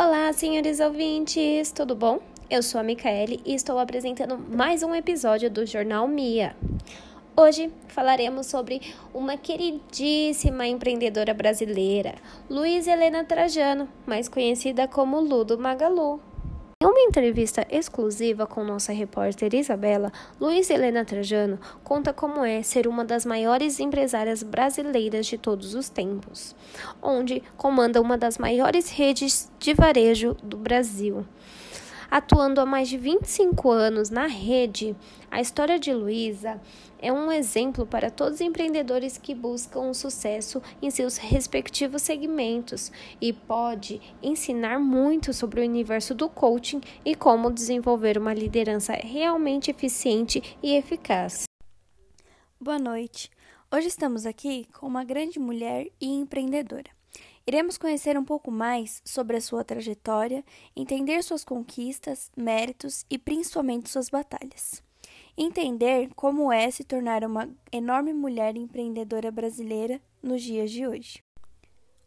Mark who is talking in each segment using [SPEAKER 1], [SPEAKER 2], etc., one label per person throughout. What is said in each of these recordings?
[SPEAKER 1] Olá, senhores ouvintes, tudo bom? Eu sou a Micaele e estou apresentando mais um episódio do Jornal Mia. Hoje falaremos sobre uma queridíssima empreendedora brasileira, Luiz Helena Trajano, mais conhecida como Ludo Magalu. Em entrevista exclusiva com nossa repórter Isabela, Luiz Helena Trajano conta como é ser uma das maiores empresárias brasileiras de todos os tempos, onde comanda uma das maiores redes de varejo do Brasil. Atuando há mais de 25 anos na rede, a história de Luísa é um exemplo para todos os empreendedores que buscam o sucesso em seus respectivos segmentos e pode ensinar muito sobre o universo do coaching e como desenvolver uma liderança realmente eficiente e eficaz.
[SPEAKER 2] Boa noite. Hoje estamos aqui com uma grande mulher e empreendedora. Iremos conhecer um pouco mais sobre a sua trajetória, entender suas conquistas, méritos e principalmente suas batalhas. Entender como é se tornar uma enorme mulher empreendedora brasileira nos dias de hoje.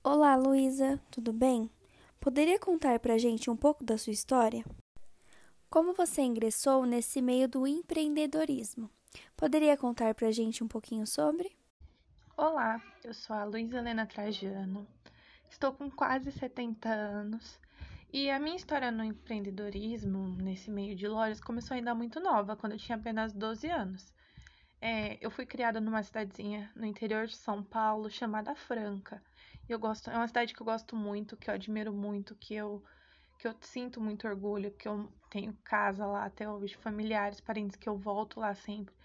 [SPEAKER 2] Olá, Luísa, tudo bem? Poderia contar pra gente um pouco da sua história? Como você ingressou nesse meio do empreendedorismo? Poderia contar pra gente um pouquinho sobre?
[SPEAKER 3] Olá, eu sou a Luísa Helena Trajano, Estou com quase 70 anos e a minha história no empreendedorismo, nesse meio de lojas, começou ainda muito nova, quando eu tinha apenas 12 anos. É, eu fui criada numa cidadezinha no interior de São Paulo chamada Franca. Eu gosto, é uma cidade que eu gosto muito, que eu admiro muito, que eu que eu sinto muito orgulho, que eu tenho casa lá até hoje, familiares, parentes que eu volto lá sempre.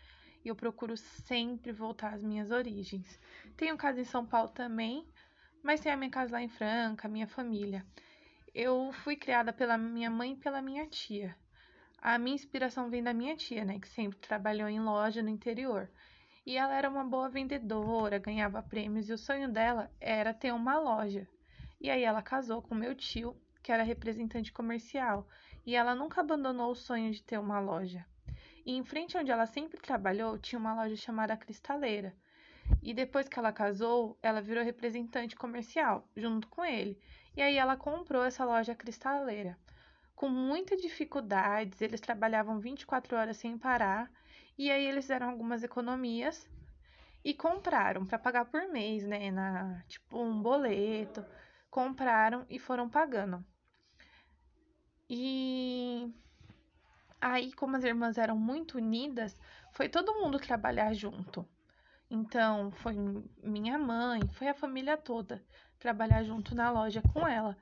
[SPEAKER 3] E eu procuro sempre voltar às minhas origens. Tenho casa em São Paulo também, mas tem a minha casa lá em Franca, minha família. Eu fui criada pela minha mãe e pela minha tia. A minha inspiração vem da minha tia, né, que sempre trabalhou em loja no interior. E ela era uma boa vendedora, ganhava prêmios e o sonho dela era ter uma loja. E aí ela casou com meu tio, que era representante comercial, e ela nunca abandonou o sonho de ter uma loja. E em frente onde ela sempre trabalhou, tinha uma loja chamada Cristaleira. E depois que ela casou, ela virou representante comercial junto com ele. E aí ela comprou essa loja cristaleira. Com muitas dificuldades, eles trabalhavam 24 horas sem parar. E aí eles fizeram algumas economias e compraram para pagar por mês, né, na tipo um boleto. Compraram e foram pagando. E aí, como as irmãs eram muito unidas, foi todo mundo trabalhar junto. Então, foi minha mãe, foi a família toda trabalhar junto na loja com ela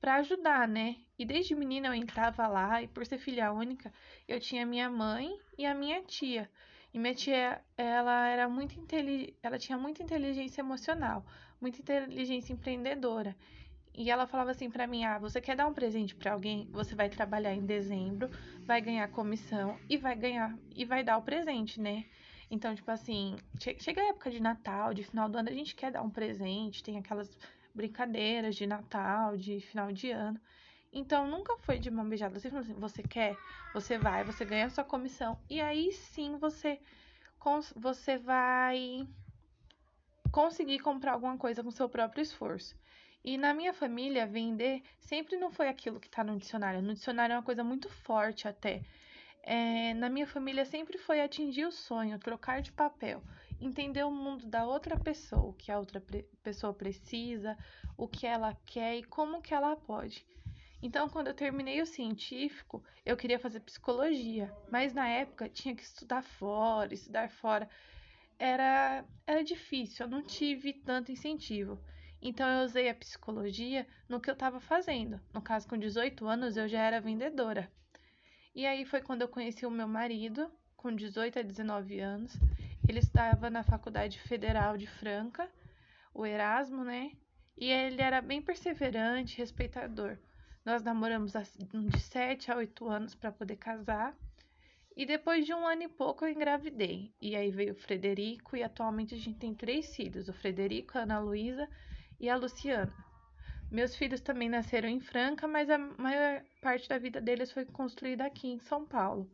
[SPEAKER 3] para ajudar, né? E desde menina eu entrava lá e por ser filha única, eu tinha minha mãe e a minha tia. E minha tia, ela era muito inteligente, ela tinha muita inteligência emocional, muita inteligência empreendedora. E ela falava assim para mim: "Ah, você quer dar um presente para alguém? Você vai trabalhar em dezembro, vai ganhar comissão e vai ganhar e vai dar o presente, né?" Então, tipo assim, chega a época de Natal, de final do ano, a gente quer dar um presente, tem aquelas brincadeiras de Natal, de final de ano. Então, nunca foi de mão beijada. Você assim, você quer, você vai, você ganha a sua comissão. E aí sim você, você vai conseguir comprar alguma coisa com seu próprio esforço. E na minha família, vender sempre não foi aquilo que está no dicionário. No dicionário é uma coisa muito forte até. É, na minha família sempre foi atingir o sonho, trocar de papel, entender o mundo da outra pessoa, o que a outra pessoa precisa, o que ela quer e como que ela pode. Então, quando eu terminei o científico, eu queria fazer psicologia, mas na época tinha que estudar fora, estudar fora. Era, era difícil, eu não tive tanto incentivo. Então, eu usei a psicologia no que eu estava fazendo. No caso, com 18 anos, eu já era vendedora. E aí foi quando eu conheci o meu marido, com 18 a 19 anos. Ele estava na Faculdade Federal de Franca, o Erasmo, né? E ele era bem perseverante, respeitador. Nós namoramos de 7 a 8 anos para poder casar. E depois de um ano e pouco eu engravidei. E aí veio o Frederico e atualmente a gente tem três filhos: o Frederico, a Ana Luísa e a Luciana. Meus filhos também nasceram em Franca, mas a maior parte da vida deles foi construída aqui em São Paulo.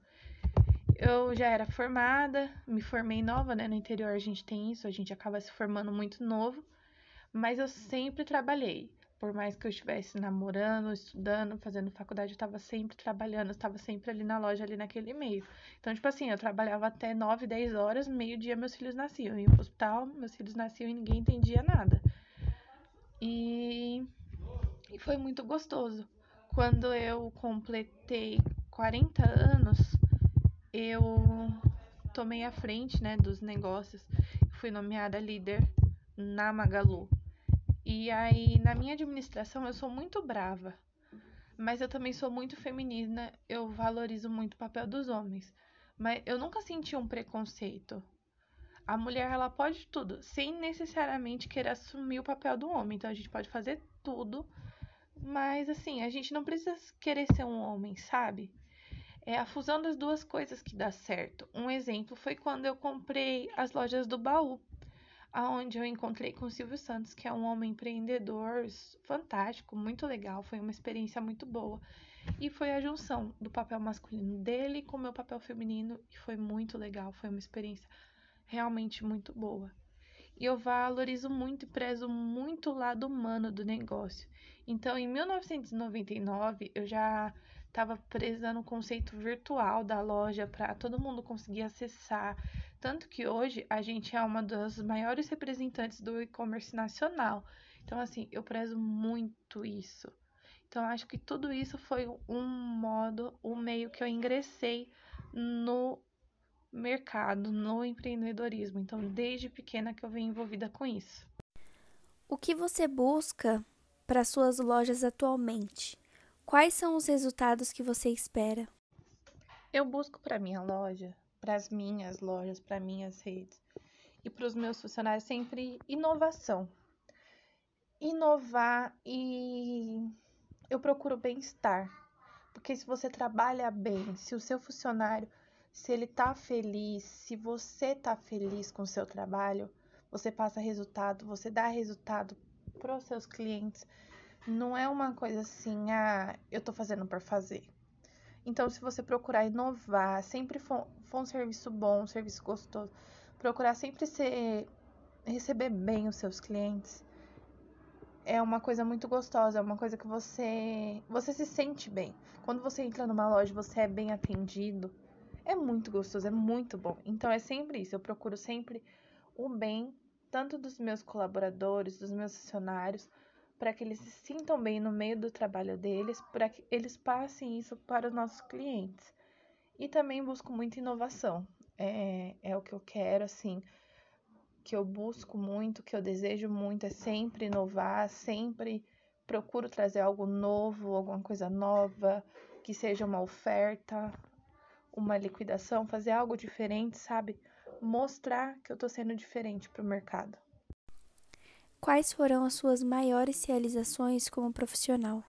[SPEAKER 3] Eu já era formada, me formei nova, né? No interior a gente tem isso, a gente acaba se formando muito novo, mas eu sempre trabalhei. por mais que eu estivesse namorando, estudando, fazendo faculdade, eu estava sempre trabalhando, eu estava sempre ali na loja, ali naquele meio. Então, tipo assim, eu trabalhava até 9, 10 horas, meio-dia meus filhos nasciam. Eu ia pro hospital, meus filhos nasciam e ninguém entendia nada. E, e foi muito gostoso. Quando eu completei 40 anos, eu tomei a frente, né, dos negócios. Fui nomeada líder na Magalu. E aí, na minha administração, eu sou muito brava, mas eu também sou muito feminina, eu valorizo muito o papel dos homens. Mas eu nunca senti um preconceito. A mulher, ela pode tudo, sem necessariamente querer assumir o papel do homem. Então, a gente pode fazer tudo, mas assim, a gente não precisa querer ser um homem, sabe? É a fusão das duas coisas que dá certo. Um exemplo foi quando eu comprei as lojas do baú aonde eu encontrei com o Silvio Santos, que é um homem empreendedor fantástico, muito legal, foi uma experiência muito boa. E foi a junção do papel masculino dele com o meu papel feminino, e foi muito legal, foi uma experiência realmente muito boa. E eu valorizo muito e prezo muito o lado humano do negócio. Então, em 1999, eu já estava presa no conceito virtual da loja para todo mundo conseguir acessar, tanto que hoje a gente é uma das maiores representantes do e-commerce nacional. Então, assim, eu prezo muito isso. Então, acho que tudo isso foi um modo, um meio que eu ingressei no mercado, no empreendedorismo. Então, desde pequena que eu venho envolvida com isso.
[SPEAKER 2] O que você busca para suas lojas atualmente? Quais são os resultados que você espera?
[SPEAKER 3] Eu busco para minha loja para as minhas lojas, para minhas redes e para os meus funcionários sempre inovação. Inovar e eu procuro bem-estar. Porque se você trabalha bem, se o seu funcionário, se ele tá feliz, se você tá feliz com o seu trabalho, você passa resultado, você dá resultado para os seus clientes. Não é uma coisa assim, ah, eu tô fazendo por fazer. Então, se você procurar inovar, sempre for, for um serviço bom, um serviço gostoso, procurar sempre ser, receber bem os seus clientes, é uma coisa muito gostosa, é uma coisa que você você se sente bem. Quando você entra numa loja, você é bem atendido, é muito gostoso, é muito bom. Então é sempre isso, eu procuro sempre o bem tanto dos meus colaboradores, dos meus funcionários, para que eles se sintam bem no meio do trabalho deles, para que eles passem isso para os nossos clientes. E também busco muita inovação. É, é o que eu quero, assim, que eu busco muito, que eu desejo muito, é sempre inovar, sempre procuro trazer algo novo, alguma coisa nova, que seja uma oferta, uma liquidação, fazer algo diferente, sabe? Mostrar que eu tô sendo diferente para o mercado.
[SPEAKER 2] Quais foram as suas maiores realizações como profissional?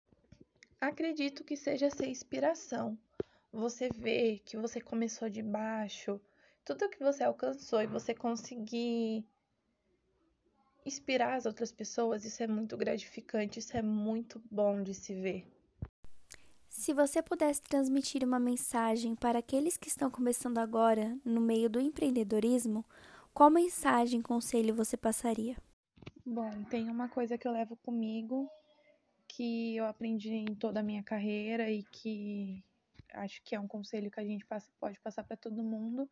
[SPEAKER 3] Acredito que seja ser inspiração. Você vê que você começou de baixo, tudo que você alcançou e você conseguir inspirar as outras pessoas, isso é muito gratificante, isso é muito bom de se ver.
[SPEAKER 2] Se você pudesse transmitir uma mensagem para aqueles que estão começando agora no meio do empreendedorismo, qual mensagem, conselho você passaria?
[SPEAKER 3] Bom, tem uma coisa que eu levo comigo que eu aprendi em toda a minha carreira e que acho que é um conselho que a gente pode passar para todo mundo.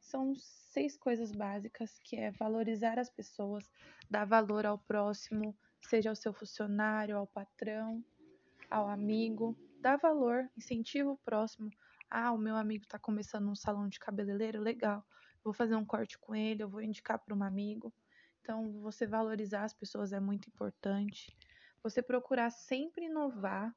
[SPEAKER 3] São seis coisas básicas, que é valorizar as pessoas, dar valor ao próximo, seja ao seu funcionário, ao patrão, ao amigo, dar valor, incentiva o próximo. Ah, o meu amigo está começando um salão de cabeleireiro, legal. Vou fazer um corte com ele, eu vou indicar para um amigo. Então, você valorizar as pessoas é muito importante. Você procurar sempre inovar.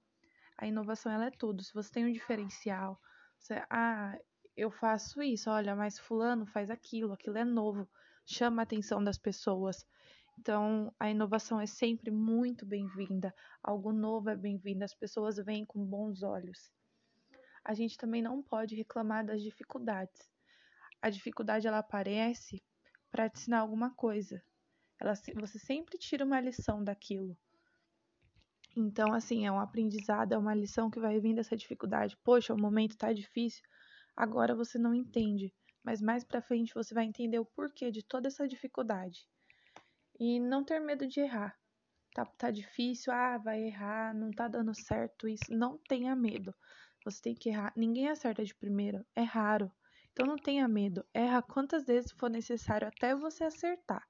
[SPEAKER 3] A inovação ela é tudo. Se você tem um diferencial, você, ah, eu faço isso, olha, mas fulano faz aquilo, aquilo é novo, chama a atenção das pessoas. Então, a inovação é sempre muito bem-vinda, algo novo é bem-vindo, as pessoas vêm com bons olhos. A gente também não pode reclamar das dificuldades. A dificuldade ela aparece para te ensinar alguma coisa. Ela, você sempre tira uma lição daquilo. Então, assim, é um aprendizado, é uma lição que vai vir dessa dificuldade. Poxa, o momento tá difícil, agora você não entende, mas mais para frente você vai entender o porquê de toda essa dificuldade. E não ter medo de errar, tá, tá difícil, ah, vai errar, não tá dando certo isso. Não tenha medo. Você tem que errar. Ninguém acerta de primeira, é raro. Então não tenha medo. Erra quantas vezes for necessário até você acertar.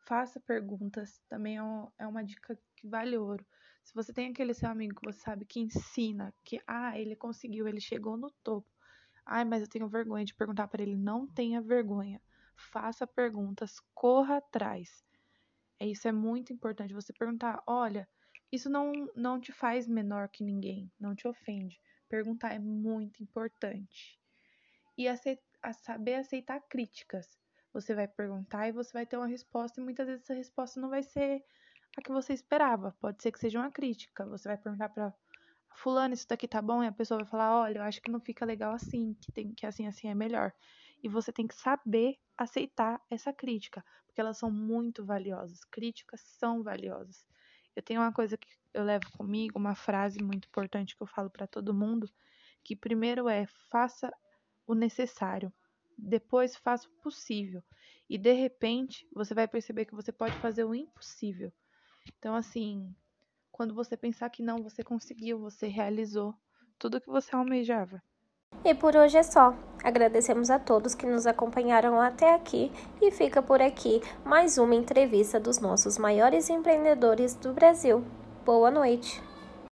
[SPEAKER 3] Faça perguntas, também é, um, é uma dica que vale ouro. Se você tem aquele seu amigo que você sabe que ensina, que ah, ele conseguiu, ele chegou no topo. Ai, mas eu tenho vergonha de perguntar para ele. Não tenha vergonha. Faça perguntas, corra atrás. É isso é muito importante. Você perguntar, olha, isso não não te faz menor que ninguém, não te ofende. Perguntar é muito importante. E saber aceitar críticas. Você vai perguntar e você vai ter uma resposta, e muitas vezes essa resposta não vai ser a que você esperava. Pode ser que seja uma crítica. Você vai perguntar para fulano, isso daqui tá bom? E a pessoa vai falar, olha, eu acho que não fica legal assim, que tem que assim assim é melhor. E você tem que saber aceitar essa crítica, porque elas são muito valiosas. Críticas são valiosas. Eu tenho uma coisa que eu levo comigo, uma frase muito importante que eu falo para todo mundo, que primeiro é faça o necessário, depois faça o possível. E de repente, você vai perceber que você pode fazer o impossível. Então, assim, quando você pensar que não, você conseguiu, você realizou tudo o que você almejava.
[SPEAKER 1] E por hoje é só. Agradecemos a todos que nos acompanharam até aqui e fica por aqui mais uma entrevista dos nossos maiores empreendedores do Brasil. Boa noite!